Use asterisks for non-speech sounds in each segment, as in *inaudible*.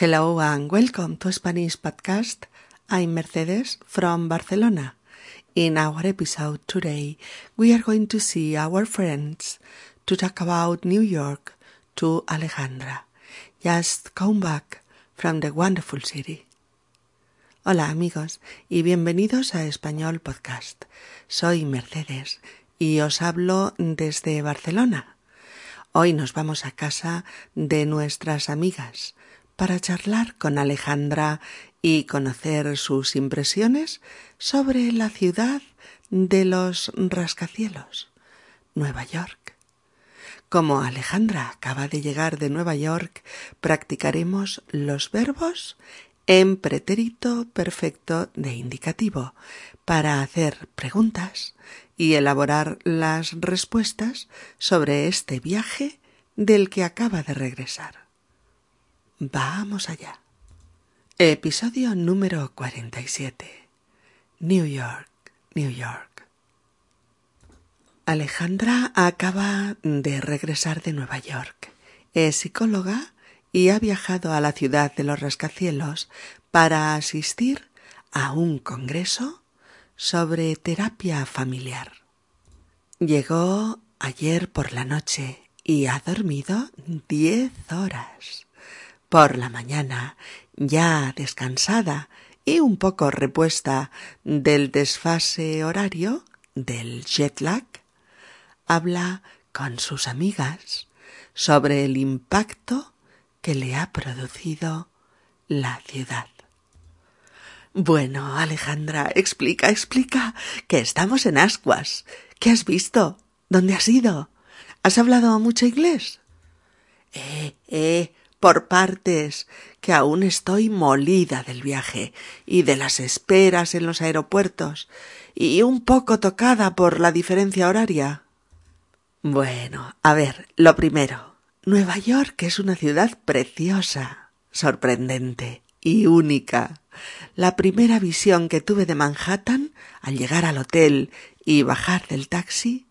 Hello and welcome to Spanish Podcast. I'm Mercedes from Barcelona. In our episode today, we are going to see our friends to talk about New York to Alejandra. Just come back from the wonderful city. Hola amigos y bienvenidos a Español Podcast. Soy Mercedes y os hablo desde Barcelona. Hoy nos vamos a casa de nuestras amigas para charlar con Alejandra y conocer sus impresiones sobre la ciudad de los rascacielos, Nueva York. Como Alejandra acaba de llegar de Nueva York, practicaremos los verbos en pretérito perfecto de indicativo para hacer preguntas y elaborar las respuestas sobre este viaje del que acaba de regresar. Vamos allá. Episodio número 47. New York, New York. Alejandra acaba de regresar de Nueva York. Es psicóloga y ha viajado a la ciudad de los rascacielos para asistir a un congreso sobre terapia familiar. Llegó ayer por la noche y ha dormido diez horas. Por la mañana, ya descansada y un poco repuesta del desfase horario, del jet lag, habla con sus amigas sobre el impacto que le ha producido la ciudad. Bueno, Alejandra, explica, explica, que estamos en Ascuas. ¿Qué has visto? ¿Dónde has ido? ¿Has hablado mucho inglés? Eh, eh, por partes, que aún estoy molida del viaje y de las esperas en los aeropuertos y un poco tocada por la diferencia horaria. Bueno, a ver, lo primero. Nueva York es una ciudad preciosa, sorprendente y única. La primera visión que tuve de Manhattan al llegar al hotel y bajar del taxi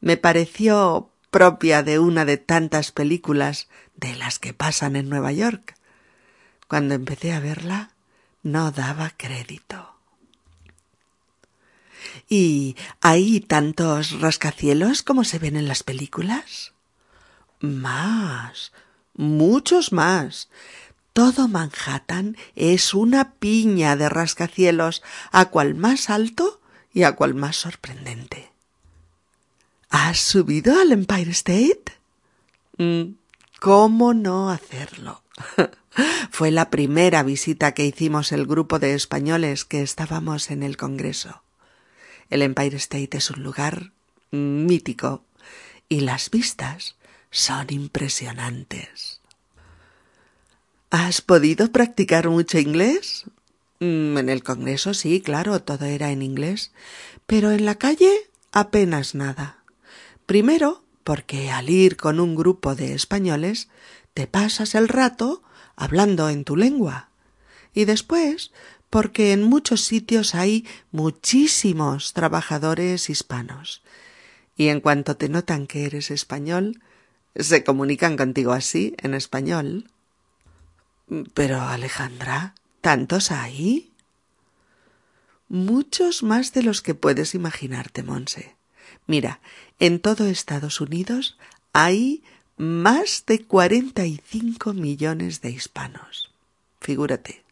me pareció propia de una de tantas películas de las que pasan en Nueva York. Cuando empecé a verla, no daba crédito. ¿Y hay tantos rascacielos como se ven en las películas? Más, muchos más. Todo Manhattan es una piña de rascacielos, a cual más alto y a cual más sorprendente. ¿Has subido al Empire State? Mm, ¿Cómo no hacerlo? *laughs* Fue la primera visita que hicimos el grupo de españoles que estábamos en el Congreso. El Empire State es un lugar mítico y las vistas son impresionantes. ¿Has podido practicar mucho inglés? Mm, en el Congreso sí, claro, todo era en inglés, pero en la calle apenas nada. Primero, porque al ir con un grupo de españoles te pasas el rato hablando en tu lengua. Y después, porque en muchos sitios hay muchísimos trabajadores hispanos. Y en cuanto te notan que eres español, se comunican contigo así, en español. Pero, Alejandra, ¿tantos hay? Muchos más de los que puedes imaginarte, Monse. Mira, en todo Estados Unidos hay más de 45 millones de hispanos. Figúrate.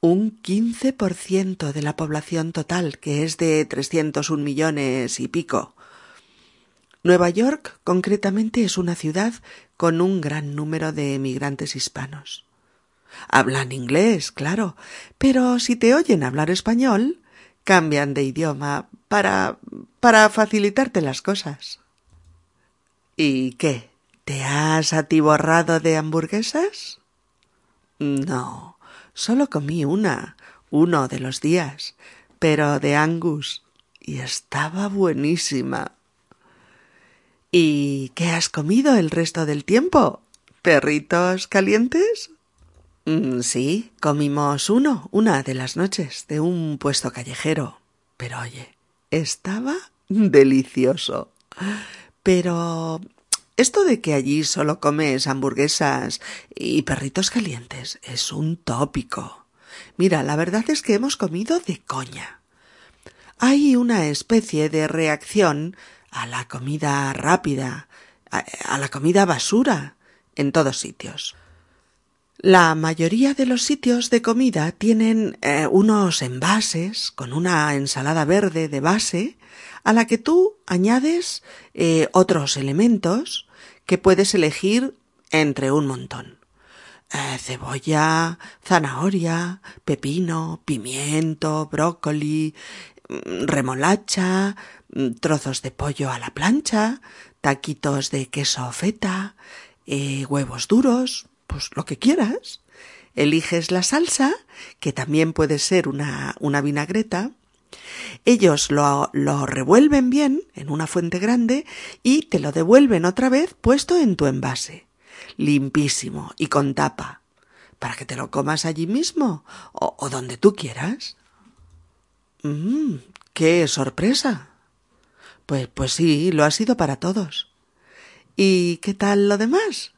Un 15% de la población total, que es de 301 millones y pico. Nueva York, concretamente, es una ciudad con un gran número de emigrantes hispanos. Hablan inglés, claro, pero si te oyen hablar español, cambian de idioma para para facilitarte las cosas. ¿Y qué? ¿Te has atiborrado de hamburguesas? No, solo comí una, uno de los días, pero de Angus, y estaba buenísima. ¿Y qué has comido el resto del tiempo? ¿Perritos calientes? Mm, sí, comimos uno, una de las noches, de un puesto callejero. Pero oye, estaba delicioso. Pero esto de que allí solo comes hamburguesas y perritos calientes es un tópico. Mira, la verdad es que hemos comido de coña. Hay una especie de reacción a la comida rápida, a, la comida basura, en todos sitios. La mayoría de los sitios de comida tienen eh, unos envases con una ensalada verde de base a la que tú añades eh, otros elementos que puedes elegir entre un montón. Eh, cebolla, zanahoria, pepino, pimiento, brócoli, mm, remolacha, mm, trozos de pollo a la plancha, taquitos de queso feta, huevos duros, pues lo que quieras. Eliges la salsa, que también puede ser una, una vinagreta. Ellos lo, lo revuelven bien en una fuente grande y te lo devuelven otra vez puesto en tu envase, limpísimo y con tapa, para que te lo comas allí mismo o, o donde tú quieras. Mmm, qué sorpresa. Pues, pues sí, lo ha sido para todos. ¿Y qué tal lo demás?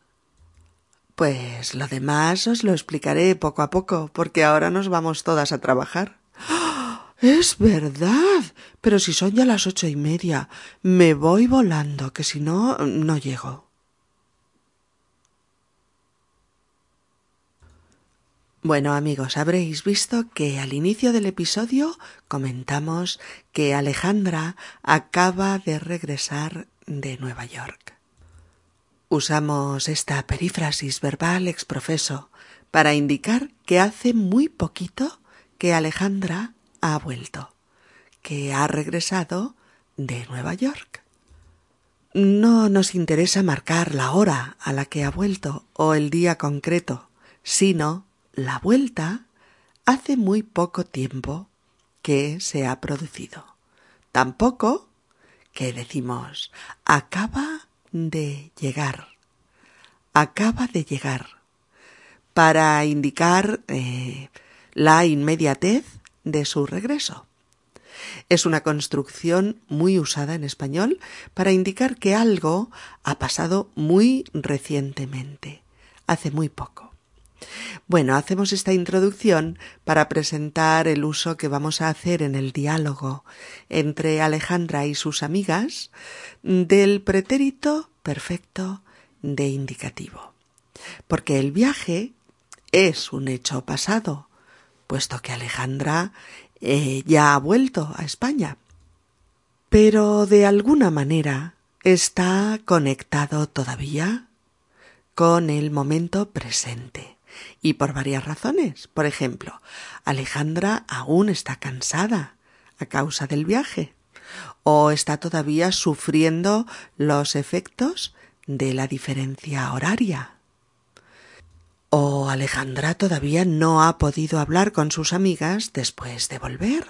Pues lo demás os lo explicaré poco a poco, porque ahora nos vamos todas a trabajar. ¡Ah! Es verdad. Pero si son ya las ocho y media, me voy volando, que si no, no llego. Bueno amigos, habréis visto que al inicio del episodio comentamos que Alejandra acaba de regresar de Nueva York. Usamos esta perífrasis verbal exprofeso para indicar que hace muy poquito que Alejandra ha vuelto, que ha regresado de Nueva York. No nos interesa marcar la hora a la que ha vuelto o el día concreto, sino la vuelta hace muy poco tiempo que se ha producido. Tampoco que decimos acaba de llegar. Acaba de llegar. Para indicar eh, la inmediatez de su regreso. Es una construcción muy usada en español para indicar que algo ha pasado muy recientemente, hace muy poco. Bueno, hacemos esta introducción para presentar el uso que vamos a hacer en el diálogo entre Alejandra y sus amigas del pretérito perfecto de indicativo. Porque el viaje es un hecho pasado, puesto que Alejandra eh, ya ha vuelto a España. Pero de alguna manera está conectado todavía con el momento presente. Y por varias razones. Por ejemplo, Alejandra aún está cansada a causa del viaje o está todavía sufriendo los efectos de la diferencia horaria. O Alejandra todavía no ha podido hablar con sus amigas después de volver.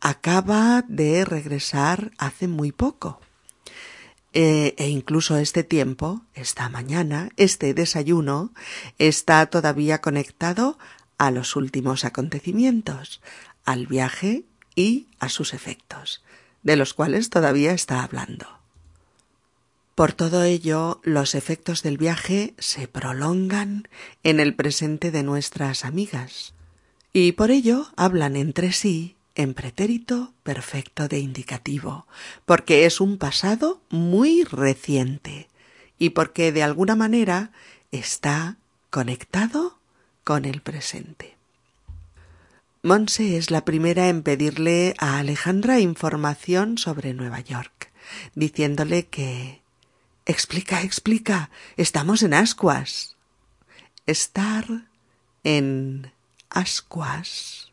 Acaba de regresar hace muy poco. E, e, incluso este tiempo, esta mañana, este desayuno, está todavía conectado a los últimos acontecimientos, al viaje y a sus efectos, de los cuales todavía está hablando. Por todo ello, los efectos del viaje se prolongan en el presente de nuestras amigas, y por ello hablan entre sí en pretérito perfecto de indicativo, porque es un pasado muy reciente y porque de alguna manera está conectado con el presente. Monse es la primera en pedirle a Alejandra información sobre Nueva York, diciéndole que Explica, explica. Estamos en ascuas. Estar en ascuas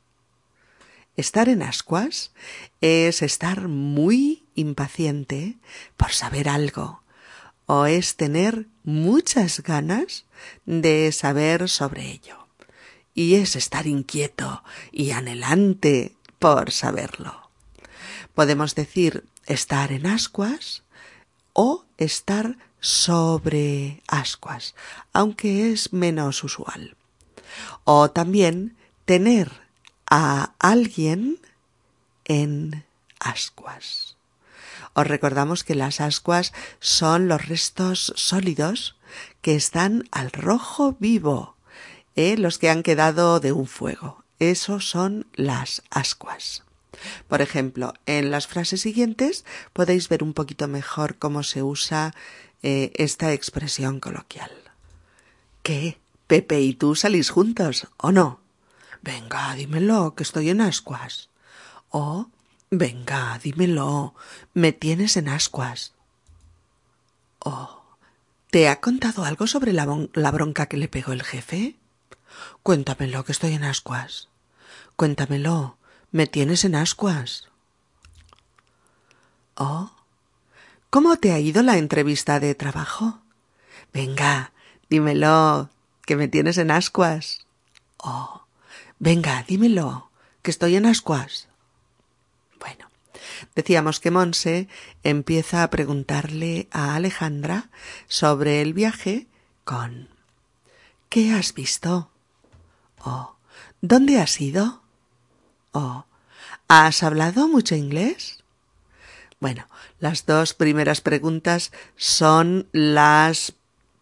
Estar en ascuas es estar muy impaciente por saber algo o es tener muchas ganas de saber sobre ello y es estar inquieto y anhelante por saberlo. Podemos decir estar en ascuas o estar sobre ascuas, aunque es menos usual. O también tener a alguien en ascuas. Os recordamos que las ascuas son los restos sólidos que están al rojo vivo, ¿eh? los que han quedado de un fuego. Esos son las ascuas. Por ejemplo, en las frases siguientes podéis ver un poquito mejor cómo se usa eh, esta expresión coloquial. ¿Qué? ¿Pepe y tú salís juntos o no? Venga, dímelo, que estoy en ascuas. O, venga, dímelo, me tienes en ascuas. O, ¿te ha contado algo sobre la, la bronca que le pegó el jefe? Cuéntamelo, que estoy en ascuas. Cuéntamelo, me tienes en ascuas. Oh, ¿cómo te ha ido la entrevista de trabajo? Venga, dímelo, que me tienes en ascuas. Oh, venga, dímelo, que estoy en ascuas. Bueno, decíamos que Monse empieza a preguntarle a Alejandra sobre el viaje con ¿Qué has visto? Oh, ¿dónde has ido? Oh, ¿has hablado mucho inglés? Bueno, las dos primeras preguntas son las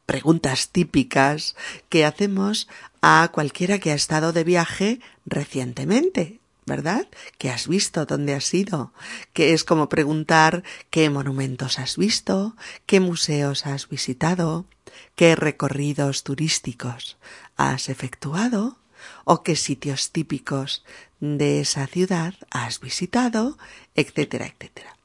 preguntas típicas que hacemos a cualquiera que ha estado de viaje recientemente, ¿verdad? ¿Qué has visto? ¿Dónde has ido? Que es como preguntar qué monumentos has visto, qué museos has visitado, qué recorridos turísticos has efectuado o qué sitios típicos de esa ciudad has visitado, etcétera, etcétera.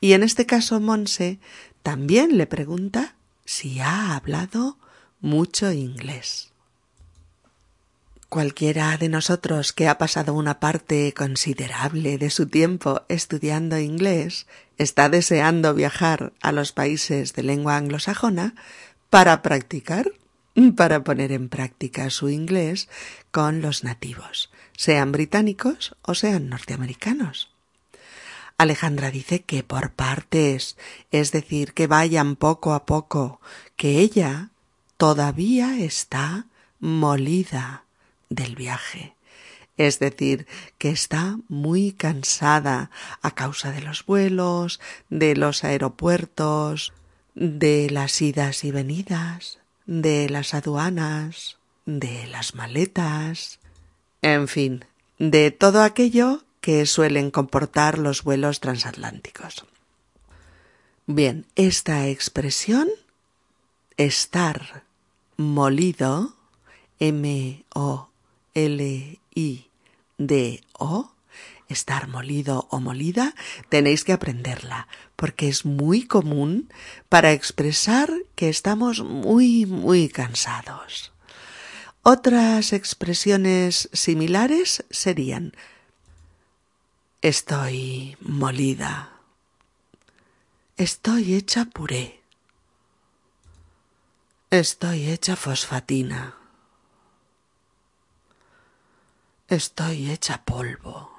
Y en este caso Monse también le pregunta si ha hablado mucho inglés. Cualquiera de nosotros que ha pasado una parte considerable de su tiempo estudiando inglés está deseando viajar a los países de lengua anglosajona para practicar para poner en práctica su inglés con los nativos, sean británicos o sean norteamericanos. Alejandra dice que por partes, es decir, que vayan poco a poco, que ella todavía está molida del viaje, es decir, que está muy cansada a causa de los vuelos, de los aeropuertos, de las idas y venidas, de las aduanas, de las maletas, en fin, de todo aquello que suelen comportar los vuelos transatlánticos. Bien, esta expresión, estar molido, M-O-L-I-D-O, estar molido o molida, tenéis que aprenderla, porque es muy común para expresar que estamos muy, muy cansados. Otras expresiones similares serían estoy molida, estoy hecha puré, estoy hecha fosfatina, estoy hecha polvo.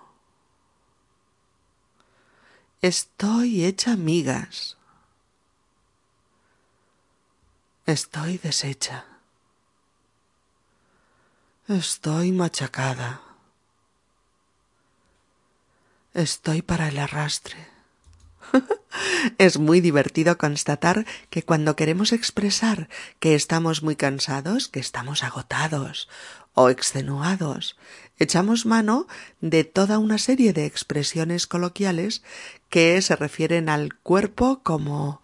Estoy hecha migas. Estoy deshecha. Estoy machacada. Estoy para el arrastre. *laughs* es muy divertido constatar que cuando queremos expresar que estamos muy cansados, que estamos agotados o extenuados, echamos mano de toda una serie de expresiones coloquiales que se refieren al cuerpo como,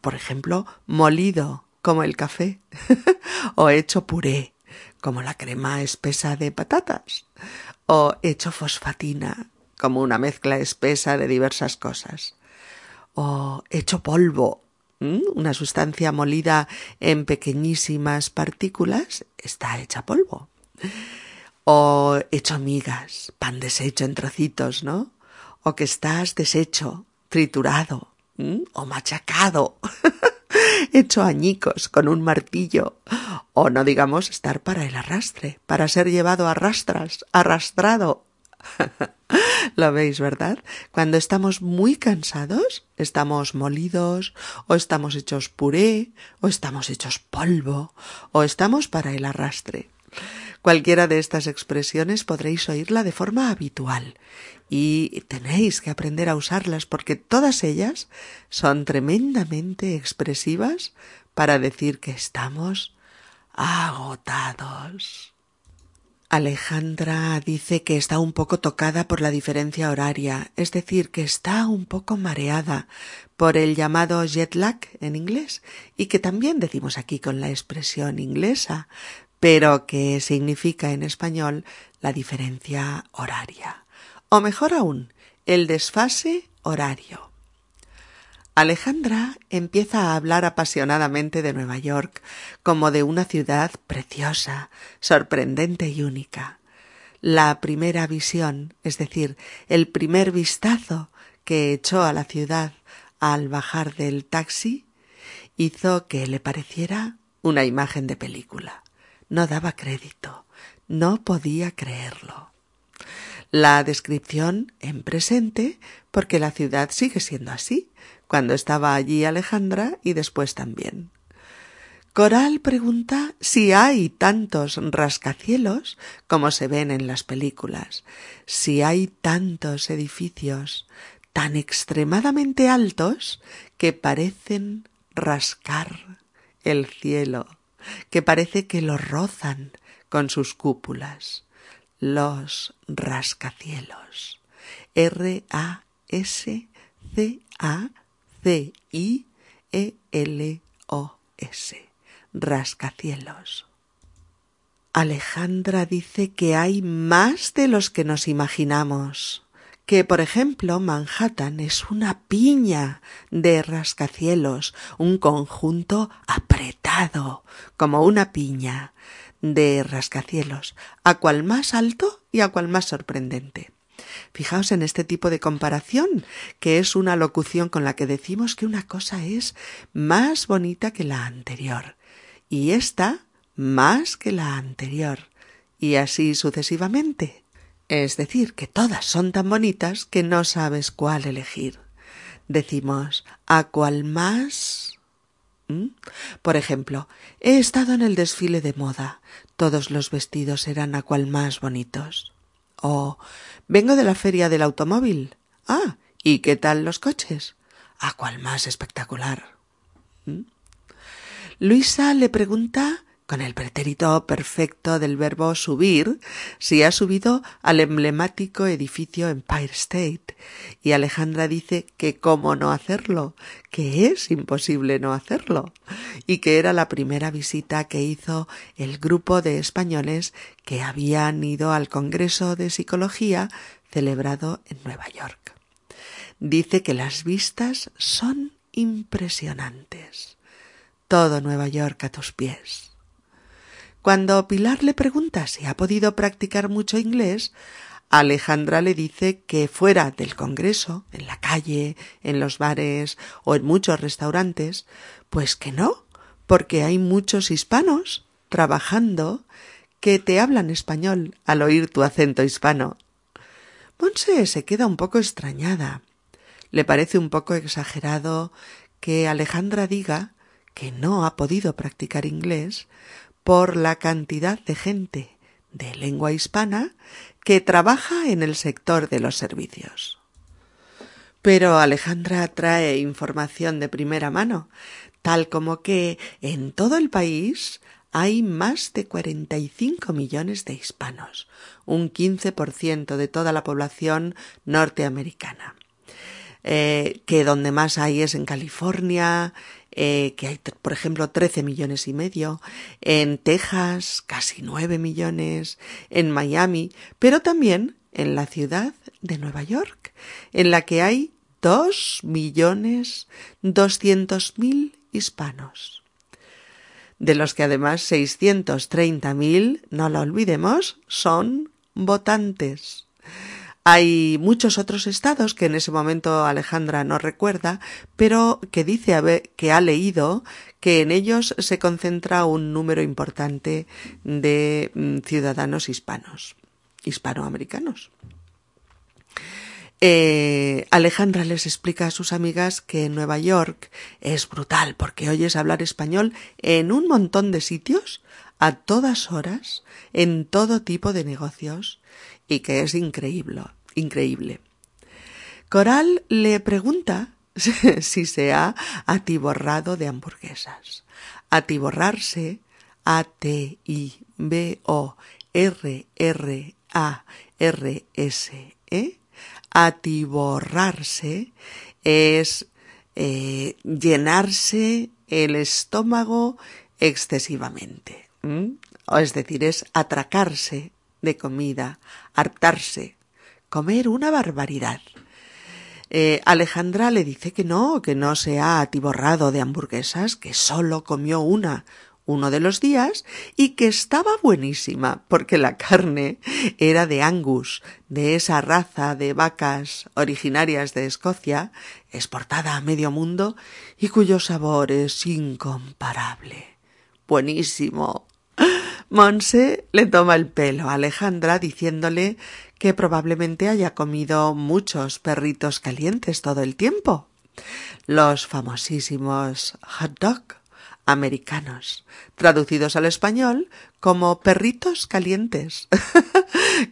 por ejemplo, molido, como el café, *laughs* o hecho puré, como la crema espesa de patatas, o hecho fosfatina, como una mezcla espesa de diversas cosas, o hecho polvo, una sustancia molida en pequeñísimas partículas está hecha polvo o hecho migas, pan deshecho en trocitos, ¿no? O que estás deshecho, triturado, o machacado, *laughs* hecho añicos con un martillo, o no digamos estar para el arrastre, para ser llevado a rastras, arrastrado. *laughs* Lo veis, ¿verdad? Cuando estamos muy cansados, estamos molidos, o estamos hechos puré, o estamos hechos polvo, o estamos para el arrastre. Cualquiera de estas expresiones podréis oírla de forma habitual y tenéis que aprender a usarlas porque todas ellas son tremendamente expresivas para decir que estamos agotados. Alejandra dice que está un poco tocada por la diferencia horaria, es decir, que está un poco mareada por el llamado jet lag en inglés y que también decimos aquí con la expresión inglesa, pero que significa en español la diferencia horaria, o mejor aún, el desfase horario. Alejandra empieza a hablar apasionadamente de Nueva York como de una ciudad preciosa, sorprendente y única. La primera visión, es decir, el primer vistazo que echó a la ciudad al bajar del taxi, hizo que le pareciera una imagen de película. No daba crédito, no podía creerlo. La descripción en presente, porque la ciudad sigue siendo así, cuando estaba allí Alejandra y después también. Coral pregunta si hay tantos rascacielos como se ven en las películas, si hay tantos edificios tan extremadamente altos que parecen rascar el cielo, que parece que lo rozan con sus cúpulas. Los rascacielos. R-A-S-C-A C-I-E-L-O-S. Rascacielos. Alejandra dice que hay más de los que nos imaginamos. Que, por ejemplo, Manhattan es una piña de rascacielos, un conjunto apretado, como una piña de rascacielos, a cual más alto y a cual más sorprendente. Fijaos en este tipo de comparación, que es una locución con la que decimos que una cosa es más bonita que la anterior, y esta más que la anterior, y así sucesivamente. Es decir, que todas son tan bonitas que no sabes cuál elegir. Decimos, ¿a cuál más? ¿Mm? Por ejemplo, he estado en el desfile de moda. Todos los vestidos eran a cual más bonitos. O vengo de la feria del automóvil. Ah, ¿y qué tal los coches? ¿A cuál más espectacular? ¿Mm? Luisa le pregunta con el pretérito perfecto del verbo subir, si ha subido al emblemático edificio Empire State, y Alejandra dice que cómo no hacerlo, que es imposible no hacerlo, y que era la primera visita que hizo el grupo de españoles que habían ido al Congreso de Psicología celebrado en Nueva York. Dice que las vistas son impresionantes. Todo Nueva York a tus pies cuando Pilar le pregunta si ha podido practicar mucho inglés, Alejandra le dice que fuera del Congreso, en la calle, en los bares o en muchos restaurantes, pues que no, porque hay muchos hispanos trabajando que te hablan español al oír tu acento hispano. Monse se queda un poco extrañada. Le parece un poco exagerado que Alejandra diga que no ha podido practicar inglés por la cantidad de gente de lengua hispana que trabaja en el sector de los servicios. Pero Alejandra trae información de primera mano, tal como que en todo el país hay más de 45 millones de hispanos, un 15% de toda la población norteamericana. Eh, que donde más hay es en California, eh, que hay, por ejemplo, 13 millones y medio, en Texas casi 9 millones, en Miami, pero también en la ciudad de Nueva York, en la que hay 2 millones 200 mil hispanos de los que además 630.000, no lo olvidemos, son votantes. Hay muchos otros estados que en ese momento Alejandra no recuerda, pero que dice que ha leído que en ellos se concentra un número importante de mm, ciudadanos hispanos, hispanoamericanos. Eh, Alejandra les explica a sus amigas que en Nueva York es brutal porque oyes hablar español en un montón de sitios a todas horas en todo tipo de negocios y que es increíble, increíble. Coral le pregunta *laughs* si se ha atiborrado de hamburguesas. Atiborrarse, A-T-I-B-O-R-R-A-R-S-E, atiborrarse es eh, llenarse el estómago excesivamente. O es decir, es atracarse de comida, hartarse, comer una barbaridad. Eh, Alejandra le dice que no, que no se ha atiborrado de hamburguesas, que solo comió una uno de los días y que estaba buenísima porque la carne era de Angus, de esa raza de vacas originarias de Escocia, exportada a medio mundo y cuyo sabor es incomparable. Buenísimo. Monse le toma el pelo a Alejandra diciéndole que probablemente haya comido muchos perritos calientes todo el tiempo. Los famosísimos hot dog americanos, traducidos al español como perritos calientes, *laughs*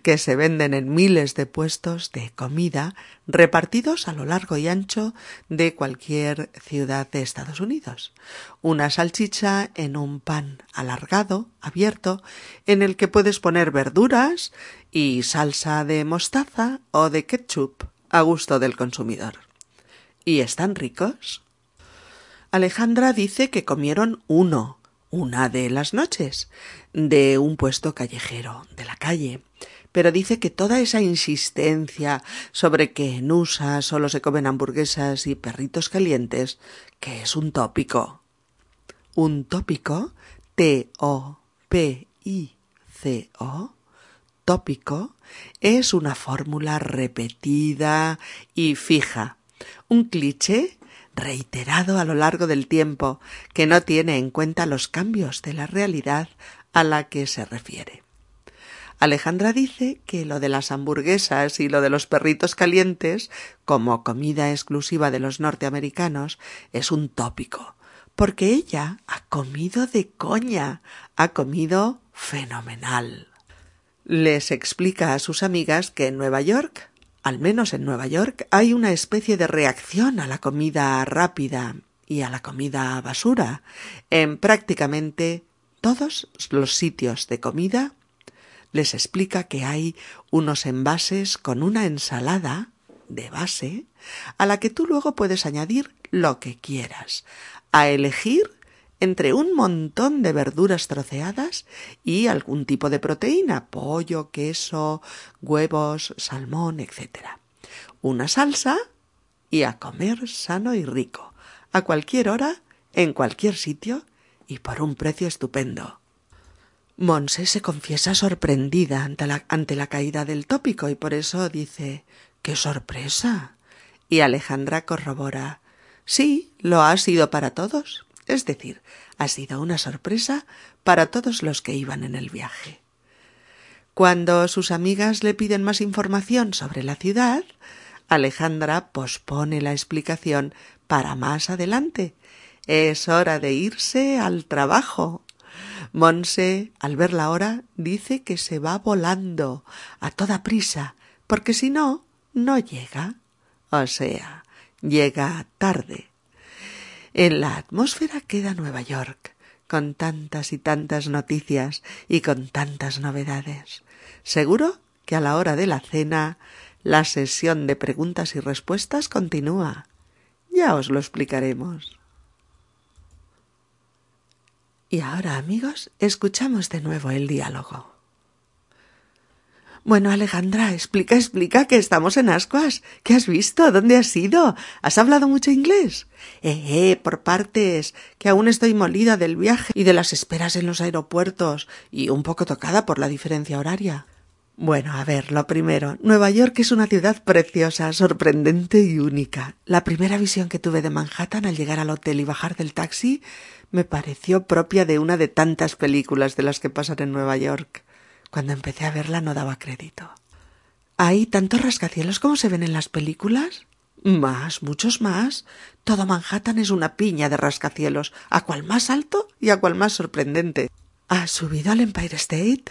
que se venden en miles de puestos de comida repartidos a lo largo y ancho de cualquier ciudad de Estados Unidos. Una salchicha en un pan alargado, abierto, en el que puedes poner verduras y salsa de mostaza o de ketchup a gusto del consumidor. ¿Y están ricos? Alejandra dice que comieron uno, una de las noches, de un puesto callejero, de la calle, pero dice que toda esa insistencia sobre que en USA solo se comen hamburguesas y perritos calientes, que es un tópico. Un tópico, T-O-P-I-C-O, tópico, es una fórmula repetida y fija, un cliché reiterado a lo largo del tiempo, que no tiene en cuenta los cambios de la realidad a la que se refiere. Alejandra dice que lo de las hamburguesas y lo de los perritos calientes, como comida exclusiva de los norteamericanos, es un tópico, porque ella ha comido de coña, ha comido fenomenal. Les explica a sus amigas que en Nueva York al menos en Nueva York, hay una especie de reacción a la comida rápida y a la comida basura en prácticamente todos los sitios de comida. Les explica que hay unos envases con una ensalada de base a la que tú luego puedes añadir lo que quieras, a elegir entre un montón de verduras troceadas y algún tipo de proteína, pollo, queso, huevos, salmón, etc. Una salsa y a comer sano y rico, a cualquier hora, en cualquier sitio y por un precio estupendo. Monse se confiesa sorprendida ante la, ante la caída del tópico y por eso dice ¡Qué sorpresa! Y Alejandra corrobora Sí, lo ha sido para todos. Es decir, ha sido una sorpresa para todos los que iban en el viaje. Cuando sus amigas le piden más información sobre la ciudad, Alejandra pospone la explicación para más adelante. Es hora de irse al trabajo. Monse, al ver la hora, dice que se va volando a toda prisa, porque si no, no llega. O sea, llega tarde. En la atmósfera queda Nueva York, con tantas y tantas noticias y con tantas novedades. Seguro que a la hora de la cena la sesión de preguntas y respuestas continúa. Ya os lo explicaremos. Y ahora, amigos, escuchamos de nuevo el diálogo. Bueno, Alejandra, explica, explica que estamos en Ascuas. ¿Qué has visto? ¿Dónde has ido? ¿Has hablado mucho inglés? Eh, eh, por partes, que aún estoy molida del viaje y de las esperas en los aeropuertos y un poco tocada por la diferencia horaria. Bueno, a ver, lo primero, Nueva York es una ciudad preciosa, sorprendente y única. La primera visión que tuve de Manhattan al llegar al hotel y bajar del taxi me pareció propia de una de tantas películas de las que pasan en Nueva York. Cuando empecé a verla no daba crédito. ¿Hay tantos rascacielos como se ven en las películas? Más, muchos más. Todo Manhattan es una piña de rascacielos, a cual más alto y a cual más sorprendente. ¿Has subido al Empire State?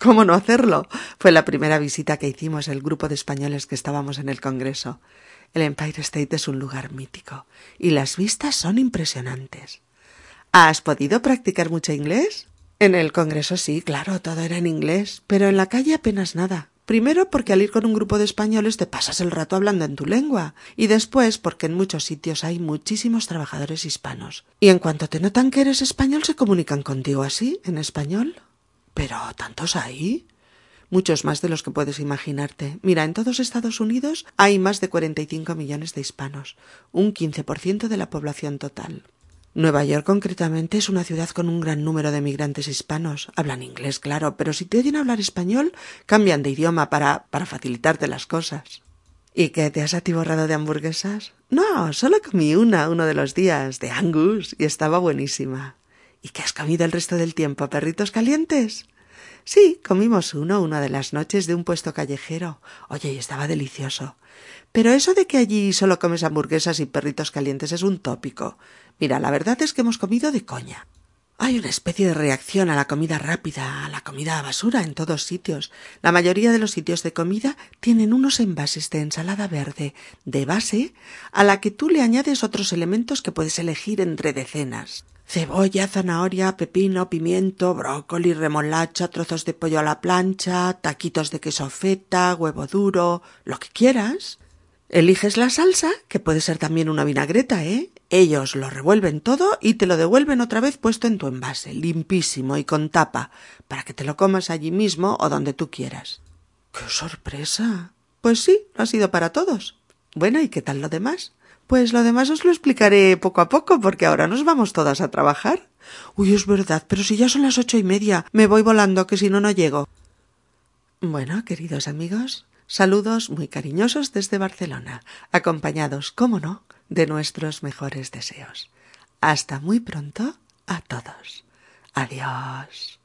¿Cómo no hacerlo? Fue la primera visita que hicimos el grupo de españoles que estábamos en el Congreso. El Empire State es un lugar mítico y las vistas son impresionantes. ¿Has podido practicar mucho inglés? En el Congreso sí, claro, todo era en inglés, pero en la calle apenas nada. Primero porque al ir con un grupo de españoles te pasas el rato hablando en tu lengua y después porque en muchos sitios hay muchísimos trabajadores hispanos. Y en cuanto te notan que eres español se comunican contigo así, en español. Pero tantos hay. Muchos más de los que puedes imaginarte. Mira, en todos Estados Unidos hay más de 45 millones de hispanos, un 15% de la población total. Nueva York concretamente es una ciudad con un gran número de migrantes hispanos. Hablan inglés, claro, pero si te oyen hablar español, cambian de idioma para, para facilitarte las cosas. ¿Y qué te has atiborrado de hamburguesas? No, solo comí una uno de los días, de Angus, y estaba buenísima. ¿Y qué has comido el resto del tiempo? ¿Perritos calientes? Sí, comimos uno una de las noches de un puesto callejero. Oye, y estaba delicioso. Pero eso de que allí solo comes hamburguesas y perritos calientes es un tópico. Mira, la verdad es que hemos comido de coña. Hay una especie de reacción a la comida rápida, a la comida basura en todos sitios. La mayoría de los sitios de comida tienen unos envases de ensalada verde de base a la que tú le añades otros elementos que puedes elegir entre decenas. Cebolla, zanahoria, pepino, pimiento, brócoli, remolacha, trozos de pollo a la plancha, taquitos de queso feta, huevo duro, lo que quieras. Eliges la salsa, que puede ser también una vinagreta, ¿eh? Ellos lo revuelven todo y te lo devuelven otra vez puesto en tu envase, limpísimo y con tapa, para que te lo comas allí mismo o donde tú quieras. ¡Qué sorpresa! Pues sí, lo ha sido para todos. Bueno, ¿y qué tal lo demás? Pues lo demás os lo explicaré poco a poco, porque ahora nos vamos todas a trabajar. Uy, es verdad, pero si ya son las ocho y media, me voy volando, que si no, no llego. Bueno, queridos amigos, Saludos muy cariñosos desde Barcelona, acompañados, como no, de nuestros mejores deseos. Hasta muy pronto a todos. Adiós.